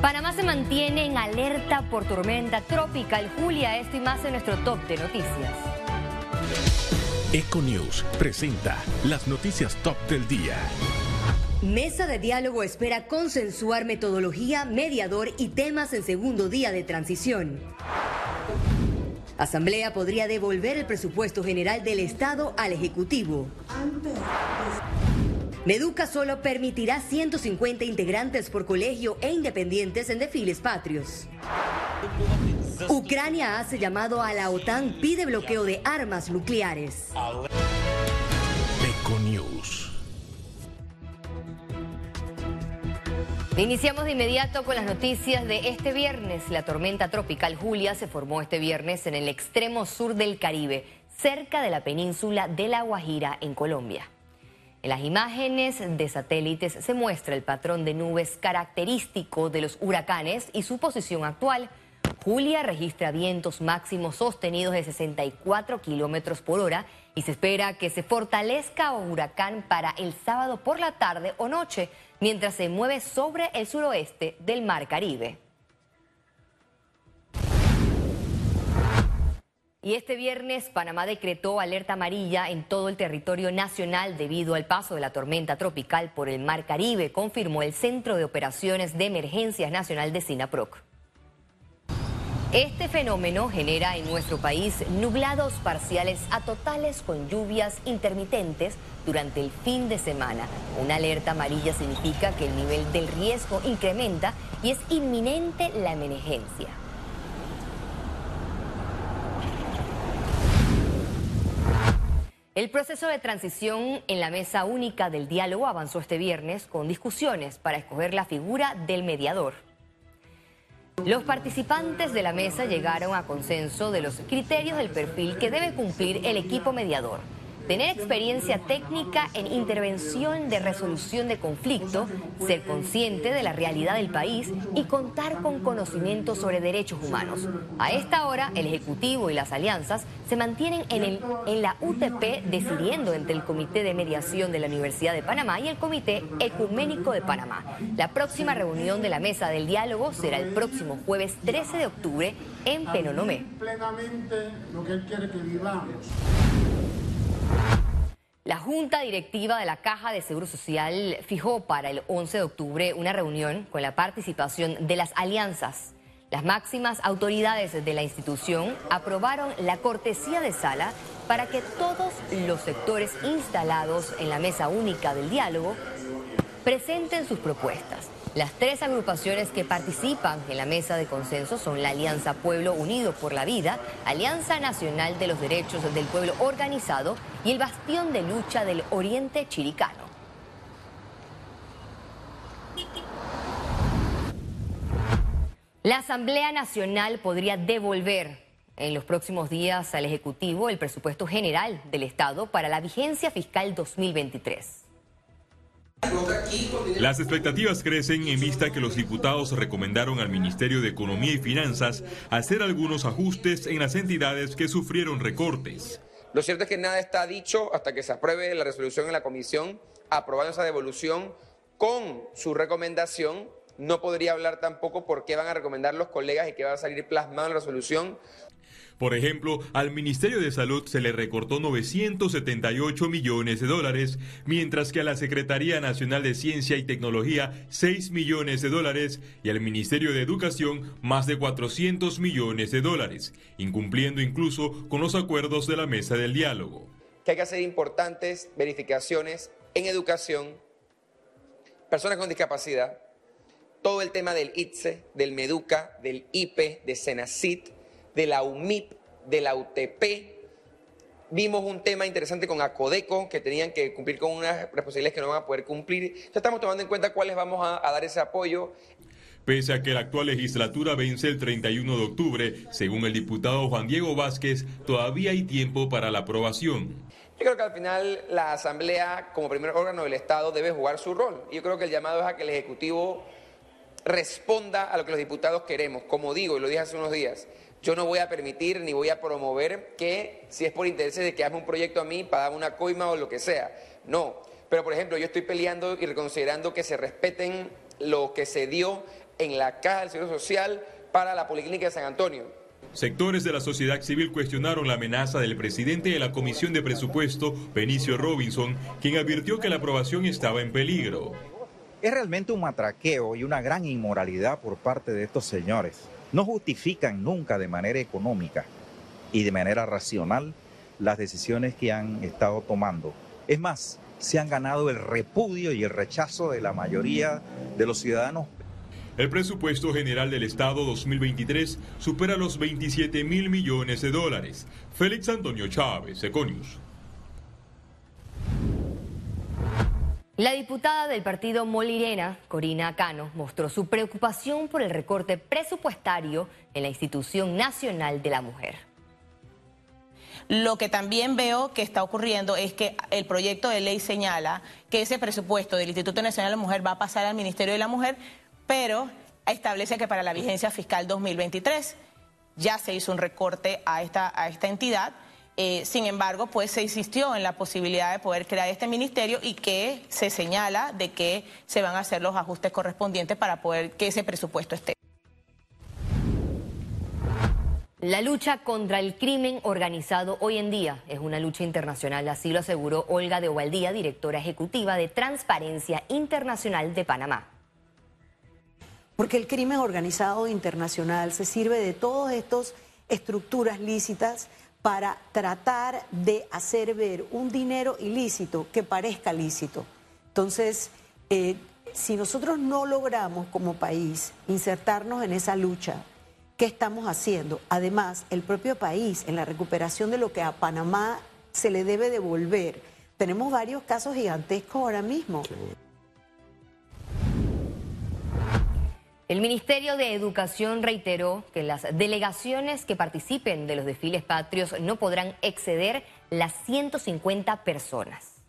Panamá se mantiene en alerta por tormenta tropical Julia. Esto y más en nuestro top de noticias. Econews presenta las noticias top del día. Mesa de diálogo espera consensuar metodología, mediador y temas en segundo día de transición. Asamblea podría devolver el presupuesto general del Estado al Ejecutivo. Meduca solo permitirá 150 integrantes por colegio e independientes en desfiles patrios. Ucrania hace llamado a la OTAN, pide bloqueo de armas nucleares. Econews. Iniciamos de inmediato con las noticias de este viernes. La tormenta tropical Julia se formó este viernes en el extremo sur del Caribe, cerca de la península de La Guajira, en Colombia. En las imágenes de satélites se muestra el patrón de nubes característico de los huracanes y su posición actual. Julia registra vientos máximos sostenidos de 64 kilómetros por hora y se espera que se fortalezca un huracán para el sábado por la tarde o noche, mientras se mueve sobre el suroeste del Mar Caribe. Y este viernes Panamá decretó alerta amarilla en todo el territorio nacional debido al paso de la tormenta tropical por el Mar Caribe, confirmó el Centro de Operaciones de Emergencias Nacional de SINAPROC. Este fenómeno genera en nuestro país nublados parciales a totales con lluvias intermitentes durante el fin de semana. Una alerta amarilla significa que el nivel del riesgo incrementa y es inminente la emergencia. El proceso de transición en la mesa única del diálogo avanzó este viernes con discusiones para escoger la figura del mediador. Los participantes de la mesa llegaron a consenso de los criterios del perfil que debe cumplir el equipo mediador tener experiencia técnica en intervención de resolución de conflicto, ser consciente de la realidad del país y contar con conocimientos sobre derechos humanos. A esta hora, el Ejecutivo y las alianzas se mantienen en, la UTP decidiendo entre el Comité de Mediación de la Universidad de Panamá y el Comité Ecuménico de Panamá. La próxima reunión de la Mesa del Diálogo será el próximo jueves 13 de octubre en Penonomé. La Junta Directiva de la Caja de Seguro Social fijó para el 11 de octubre una reunión con la participación de las alianzas. Las máximas autoridades de la institución aprobaron la cortesía de sala para que todos los sectores instalados en la mesa única del diálogo presenten sus propuestas. Las tres agrupaciones que participan en la mesa de consenso son la Alianza Pueblo Unido por la Vida, Alianza Nacional de los Derechos del Pueblo Organizado y el Bastión de Lucha del Oriente Chiricano. La Asamblea Nacional podría devolver en los próximos días al Ejecutivo el presupuesto general del Estado para la vigencia fiscal 2023. Las expectativas crecen en vista que los diputados recomendaron al Ministerio de Economía y Finanzas hacer algunos ajustes en las entidades que sufrieron recortes. Lo cierto es que nada está dicho hasta que se apruebe la resolución en la comisión, aprobando esa devolución con su recomendación. No podría hablar tampoco por qué van a recomendar los colegas y qué va a salir plasmado en la resolución. Por ejemplo, al Ministerio de Salud se le recortó 978 millones de dólares, mientras que a la Secretaría Nacional de Ciencia y Tecnología 6 millones de dólares y al Ministerio de Educación más de 400 millones de dólares, incumpliendo incluso con los acuerdos de la mesa del diálogo. Hay que hacer importantes verificaciones en educación, personas con discapacidad, todo el tema del ITSE, del MEDUCA, del IPE, de SENACIT, de la UMIP, de la UTP. Vimos un tema interesante con ACODECO, que tenían que cumplir con unas responsabilidades que no van a poder cumplir. Ya estamos tomando en cuenta cuáles vamos a, dar ese apoyo. Pese a que la actual legislatura vence el 31 de octubre, según el diputado Juan Diego Vázquez, todavía hay tiempo para la aprobación. Yo creo que al final la Asamblea, como primer órgano del Estado, debe jugar su rol. Yo creo que el llamado es a que el Ejecutivo responda a lo que los diputados queremos. Como digo, y lo dije hace unos días, yo no voy a permitir ni voy a promover que si es por intereses de que haga un proyecto a mí para dar una coima o lo que sea. No. Pero, por ejemplo, yo estoy peleando y reconsiderando que se respeten lo que se dio en la Caja del Seguro Social para la Policlínica de San Antonio. Sectores de la sociedad civil cuestionaron la amenaza del presidente de la Comisión de Presupuesto, Benicio Robinson, quien advirtió que la aprobación estaba en peligro. Es realmente un matraqueo y una gran inmoralidad por parte de estos señores. No justifican nunca de manera económica y de manera racional las decisiones que han estado tomando. Es más, se han ganado el repudio y el rechazo de la mayoría de los ciudadanos el presupuesto general del Estado 2023 supera los 27 mil millones de dólares. Félix Antonio Chávez, Econius. La diputada del partido Molirena, Corina Cano, mostró su preocupación por el recorte presupuestario en la Institución Nacional de la Mujer. Lo que también veo que está ocurriendo es que el proyecto de ley señala que ese presupuesto del Instituto Nacional de la Mujer va a pasar al Ministerio de la Mujer, pero establece que para la vigencia fiscal 2023 ya se hizo un recorte a esta, a esta entidad. Eh, sin embargo, pues se insistió en la posibilidad de poder crear este ministerio y que se señala de que se van a hacer los ajustes correspondientes para poder que ese presupuesto esté. La lucha contra el crimen organizado hoy en día es una lucha internacional, así lo aseguró Olga de Ovaldía, directora ejecutiva de Transparencia Internacional de Panamá. Porque el crimen organizado internacional se sirve de todas estas estructuras lícitas para tratar de hacer ver un dinero ilícito que parezca lícito. Entonces, eh, si nosotros no logramos como país insertarnos en esa lucha, ¿qué estamos haciendo? Además, el propio país, en la recuperación de lo que a Panamá se le debe devolver, tenemos varios casos gigantescos ahora mismo. El Ministerio de Educación reiteró que las delegaciones que participen de los desfiles patrios no podrán exceder las 150 personas.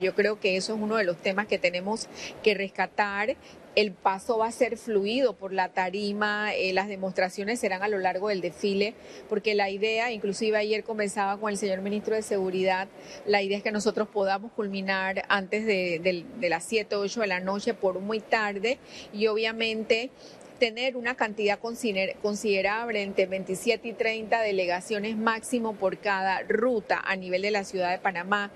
Yo creo que eso es uno de los temas que tenemos que rescatar. El paso va a ser fluido por la tarima, eh, las demostraciones serán a lo largo del desfile, porque la idea, inclusive ayer comenzaba con el señor ministro de Seguridad, la idea es que nosotros podamos culminar antes de, de las 7 o 8 de la noche por muy tarde y obviamente tener una cantidad considerable entre 27 y 30 delegaciones máximo por cada ruta a nivel de la ciudad de Panamá.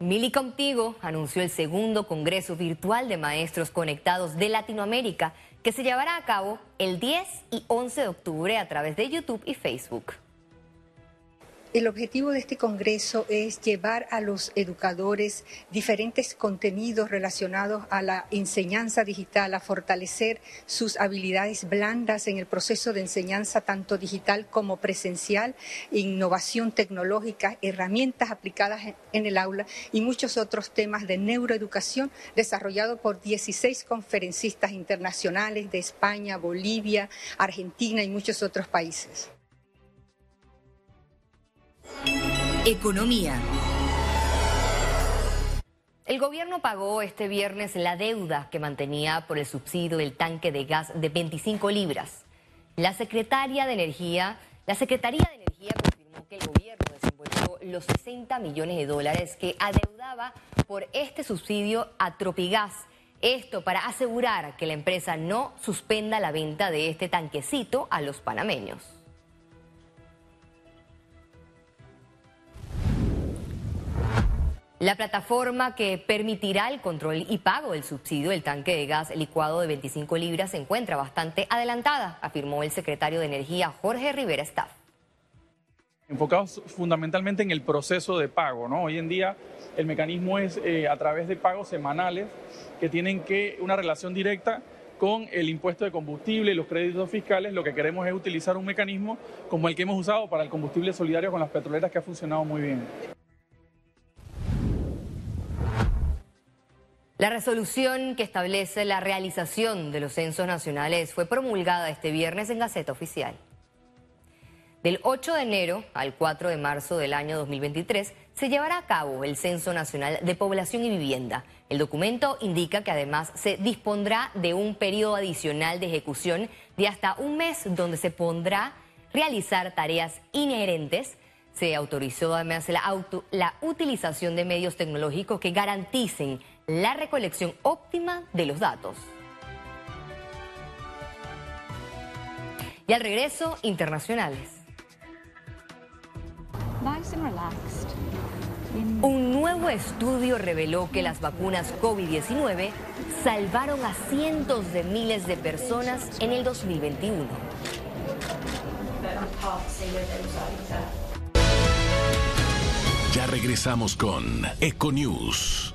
Mili Contigo anunció el segundo Congreso Virtual de Maestros Conectados de Latinoamérica que se llevará a cabo el 10 y 11 de octubre a través de YouTube y Facebook. El objetivo de este Congreso es llevar a los educadores diferentes contenidos relacionados a la enseñanza digital, a fortalecer sus habilidades blandas en el proceso de enseñanza tanto digital como presencial, innovación tecnológica, herramientas aplicadas en el aula y muchos otros temas de neuroeducación desarrollados por 16 conferencistas internacionales de España, Bolivia, Argentina y muchos otros países. Economía. El gobierno pagó este viernes la deuda que mantenía por el subsidio del tanque de gas de 25 libras. La secretaria de Energía, la Secretaría de Energía confirmó que el gobierno desembolsó los 60 millones de dólares que adeudaba por este subsidio a Tropigas. Esto para asegurar que la empresa no suspenda la venta de este tanquecito a los panameños. La plataforma que permitirá el control y pago del subsidio del tanque de gas licuado de 25 libras se encuentra bastante adelantada, afirmó el secretario de Energía Jorge Rivera Staff. Enfocados fundamentalmente en el proceso de pago, ¿no? Hoy en día el mecanismo es eh, a través de pagos semanales que tienen que una relación directa con el impuesto de combustible y los créditos fiscales, lo que queremos es utilizar un mecanismo como el que hemos usado para el combustible solidario con las petroleras que ha funcionado muy bien. La resolución que establece la realización de los censos nacionales fue promulgada este viernes en Gaceta Oficial. Del 8 de enero al 4 de marzo del año 2023 se llevará a cabo el Censo Nacional de Población y Vivienda. El documento indica que además se dispondrá de un periodo adicional de ejecución de hasta un mes donde se pondrá realizar tareas inherentes Se autorizó además la, la utilización de medios tecnológicos que garanticen la recolección óptima de los datos. Y al regreso, internacionales. Un nuevo estudio reveló que las vacunas COVID-19 salvaron a cientos de miles de personas en el 2021. Ya regresamos con Econews.